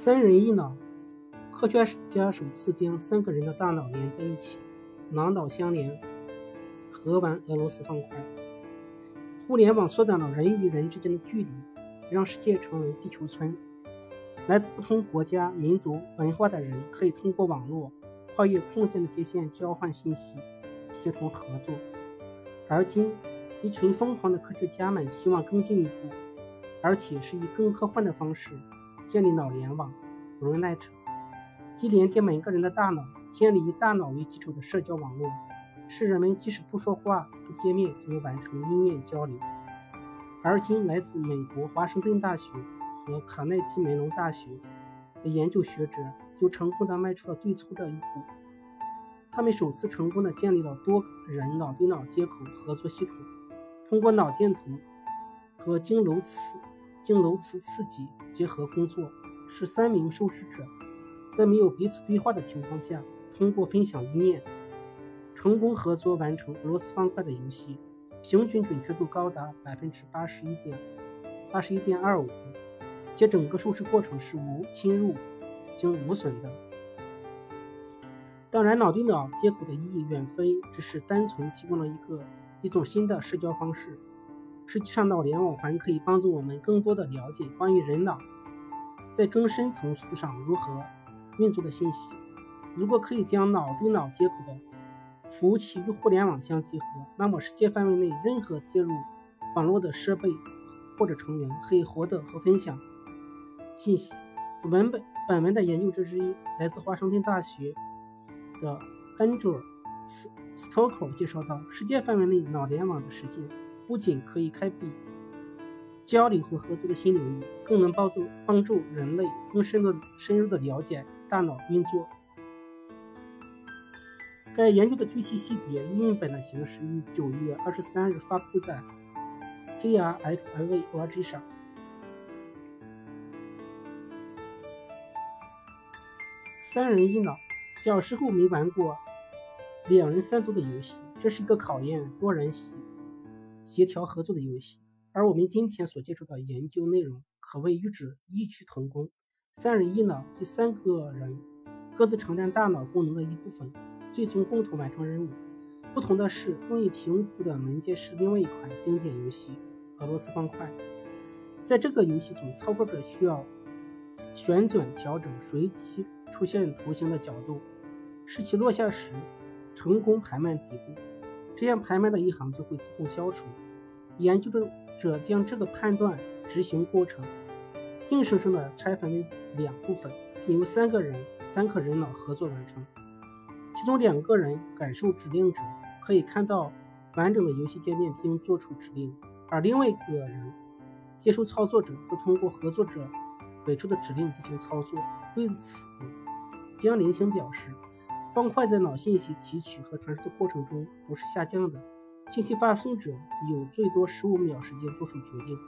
三人一脑，科学家首次将三个人的大脑连在一起，脑脑相连，合完俄罗斯方块。互联网缩短了人与人之间的距离，让世界成为地球村。来自不同国家、民族、文化的人可以通过网络跨越空间的界限，交换信息，协同合作。而今，一群疯狂的科学家们希望更进一步，而且是以更科幻的方式建立脑联网 （BrainNet），即连接每个人的大脑，建立以大脑为基础的社交网络，使人们即使不说话、不见面，就能完成意念交流。而今，来自美国华盛顿大学和卡耐基梅隆大学的研究学者就成功地迈出了最初的一步。他们首次成功的建立了多人脑对脑接口合作系统，通过脑电图和经颅磁经颅磁刺激结合工作，是三名受试者在没有彼此对话的情况下，通过分享意念，成功合作完成俄罗斯方块的游戏，平均准确度高达百分之八十一点八十一点二五，且整个受试过程是无侵入、经无损的。当然，脑对脑接口的意义远非只是单纯提供了一个一种新的社交方式。实际上，脑联网还可以帮助我们更多的了解关于人脑在更深层次上如何运作的信息。如果可以将脑对脑接口的服务器与互联网相结合，那么世界范围内任何接入网络的设备或者成员可以获得和分享信息。文本本文的研究者之一来自华盛顿大学。的 Andrew Stoker 介绍到，世界范围内脑联网的实现，不仅可以开辟交流和合作的新领域，更能帮助帮助人类更深的深入的了解大脑运作。该研究的具体细节与本的形式于九月二十三日发布在 arxivog 上。三人一脑。小时候没玩过两人三足的游戏，这是一个考验多人性协调合作的游戏。而我们今天所接触的研究内容可谓与之异曲同工。三人一脑，即三个人各自承担大脑功能的一部分，最终共同完成任务。不同的是，容易评估的门阶是另外一款经典游戏——俄罗斯方块。在这个游戏中，操作者需要旋转调整随机。出现图形的角度，使其落下时成功排满底部，这样排满的一行就会自动消除。研究者将这个判断执行过程硬生生的拆分为两部分，并由三个人三颗人脑合作完成。其中两个人感受指令者可以看到完整的游戏界面并做出指令，而另外一个人接受操作者则通过合作者给出的指令进行操作。对此，江林星表示，方块在脑信息提取和传输的过程中不是下降的，信息发送者有最多十五秒时间做出决定。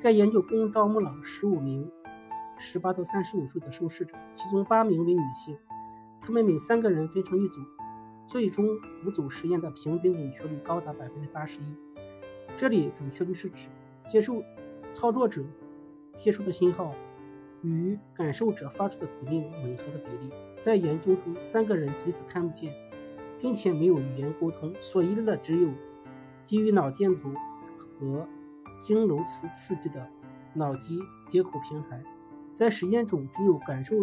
该研究共招募了十五名十八到三十五岁的受试者，其中八名为女性，他们每三个人分成一组，最终五组实验的平均准确率高达百分之八十一。这里准确率是指接受操作者接收的信号。与感受者发出的指令吻合的比例，在研究中，三个人彼此看不见，并且没有语言沟通，所依赖的只有基于脑电图和经颅磁刺激的脑机接口平台。在实验中，只有感受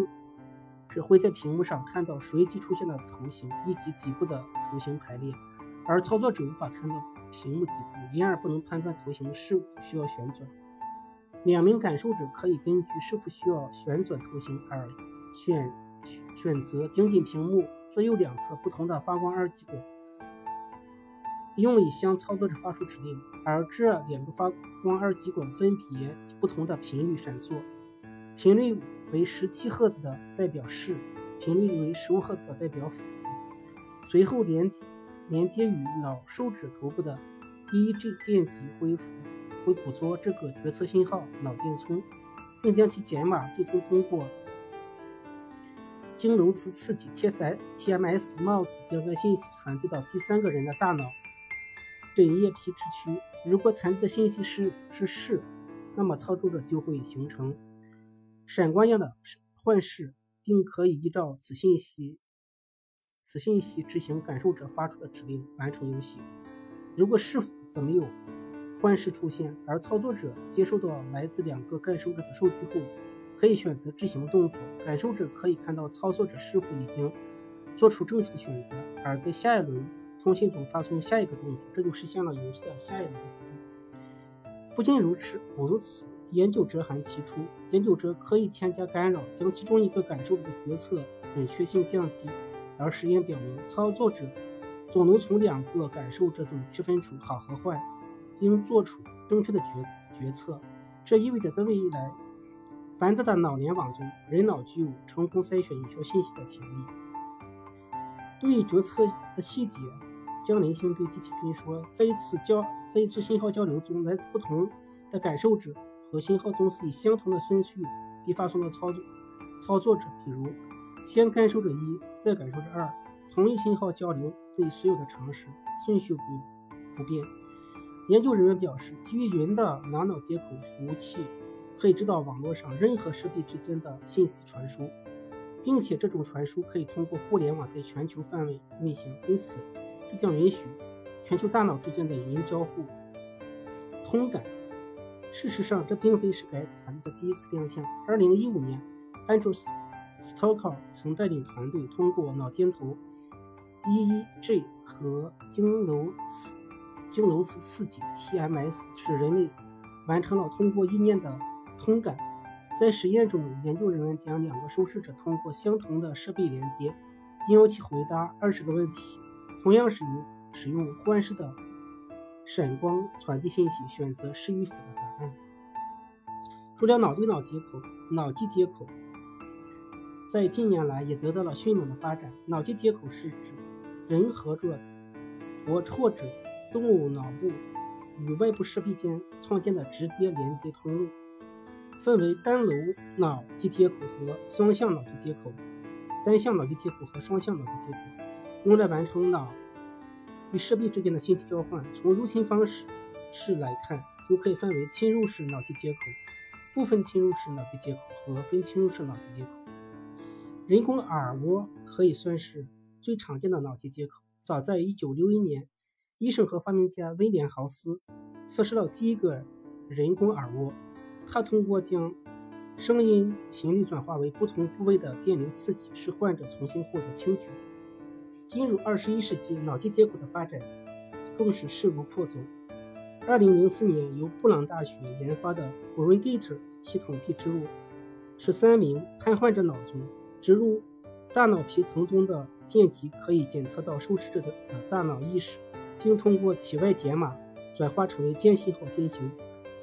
者会在屏幕上看到随机出现的图形以及底部的图形排列，而操作者无法看到屏幕底部，因而不能判断图形是否需要旋转。两名感受者可以根据是否需要旋转图形而选选择精进屏幕左右两侧不同的发光二极管，用以向操作者发出指令。而这两个发光二极管分别不同的频率闪烁，频率为十七赫兹的代表是，频率为十五赫兹的代表负。随后连接连接与脑受指头部的 EEG 电极恢复。会捕捉这个决策信号脑电冲，并将其解码，最终通过经颅磁刺激 TSS 帽子将该信息传递到第三个人的大脑枕叶皮质区。如果传递的信息是是是，那么操作者就会形成闪光样的幻视，并可以依照此信息此信息执行感受者发出的指令，完成游戏。如果是否则没有幻视出现，而操作者接收到来自两个感受者的数据后，可以选择执行动作。感受者可以看到操作者是否已经做出正确的选择，而在下一轮通信中发送下一个动作，这就实现了游戏的下一轮。不仅如此，不如此，研究者还提出，研究者可以添加干扰，将其中一个感受者的决策准确性降低。而实验表明，操作者总能从两个感受者中区分出好和坏，应做出正确的决决策。这意味着在未来繁杂的脑联网中，人脑具有成功筛选有效信息的潜力。对于决策的细节，江林星对机器人说：“在一次交在一次信号交流中，来自不同的感受者和信号中是以相同的顺序被发送到操作操作者，比如。”先感受着一，再感受着二，同一信号交流对所有的常识顺序不不变。研究人员表示，基于云的脑脑接口服务器可以知道网络上任何设备之间的信息传输，并且这种传输可以通过互联网在全球范围运行，因此这将允许全球大脑之间的云交互通感。事实上，这并非是该团队的第一次亮相。二零一五年，安卓。Stoker 曾带领团队通过脑电图 EEG 和经颅磁经颅刺刺激 TMS，使人类完成了通过意念的通感。在实验中，研究人员将两个受试者通过相同的设备连接，并要其回答二十个问题，同样是用使用幻视的闪光传递信息，选择是与否的答案。除了脑对脑接口，脑机接口。在近年来也得到了迅猛的发展。脑机接口是指人合作或或者动物脑部与外部设备间创建的直接连接通路，分为单颅脑机接口和双向脑机接口。单向脑机接口和双向脑机接口用来完成脑与设备之间的信息交换。从入侵方式式来看，又可以分为侵入式脑机接口、部分侵入式脑机接口和非侵入式脑机接口。人工耳蜗可以算是最常见的脑机接口。早在1961年，医生和发明家威廉豪斯测试了第一个人工耳蜗。他通过将声音频率转化为不同部位的电流刺激，使患者重新获得听觉。进入21世纪，脑机接口的发展更是势如破竹。2004年，由布朗大学研发的 BrainGate 系统被植入13名瘫痪者脑中。植入大脑皮层中的电极可以检测到受试者的大脑意识，并通过体外解码转化成为电信号进行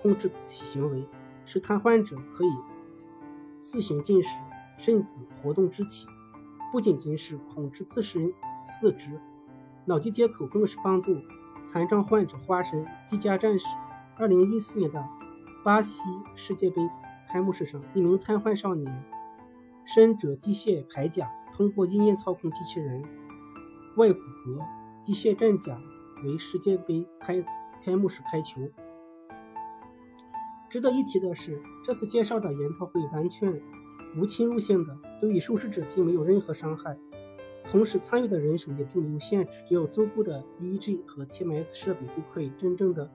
控制其行为，使瘫痪者可以自行进食，甚至活动肢体。不仅仅是控制自身四肢，脑机接口更是帮助残障患者化身机甲战士。二零一四年的巴西世界杯开幕式上，一名瘫痪少年。身着机械铠甲，通过意念操控机器人外骨骼机械战甲为世界杯开开幕式开球。值得一提的是，这次介绍的研讨会完全无侵入性的，对于受试者并没有任何伤害。同时，参与的人手也并没有限制，只要足够的 EEG 和 TMS 设备就可以真正的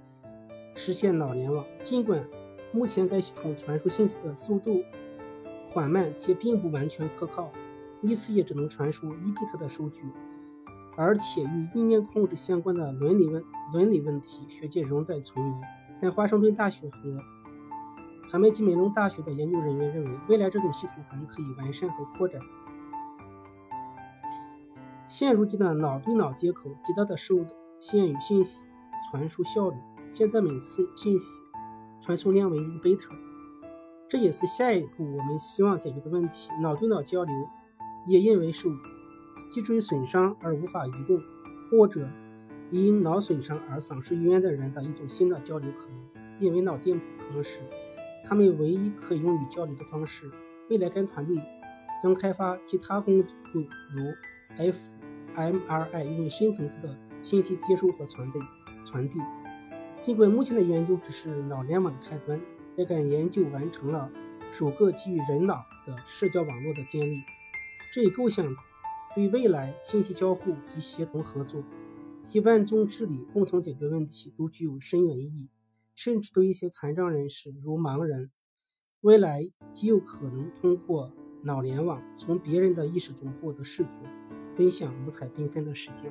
实现脑联网。尽管目前该系统传输信息的速度。缓慢且并不完全可靠，一次也只能传输一 bit 的数据，而且与意念控制相关的伦理问伦理问题，学界仍在存疑。但华盛顿大学和卡梅基梅隆大学的研究人员认为，未来这种系统还可以完善和扩展。现如今的脑对脑接口极大的受限于信息传输效率，现在每次信息传送量为一个贝塔。这也是下一步我们希望解决的问题。脑对脑交流也因为受脊椎损伤而无法移动，或者因脑损伤而丧失语言的人的一种新的交流可能，因为脑电可能是他们唯一可以用于交流的方式。未来该团队将开发其他工具，如 fMRI，用于深层次的信息接收和传递。传递。尽管目前的研究只是脑联网的开端。在该研究完成了首个基于人脑的社交网络的建立。这一构想对未来信息交互及协同合作及万众治理、共同解决问题都具有深远意义。甚至对一些残障人士，如盲人，未来极有可能通过脑联网从别人的意识中获得视觉，分享五彩缤纷的世界。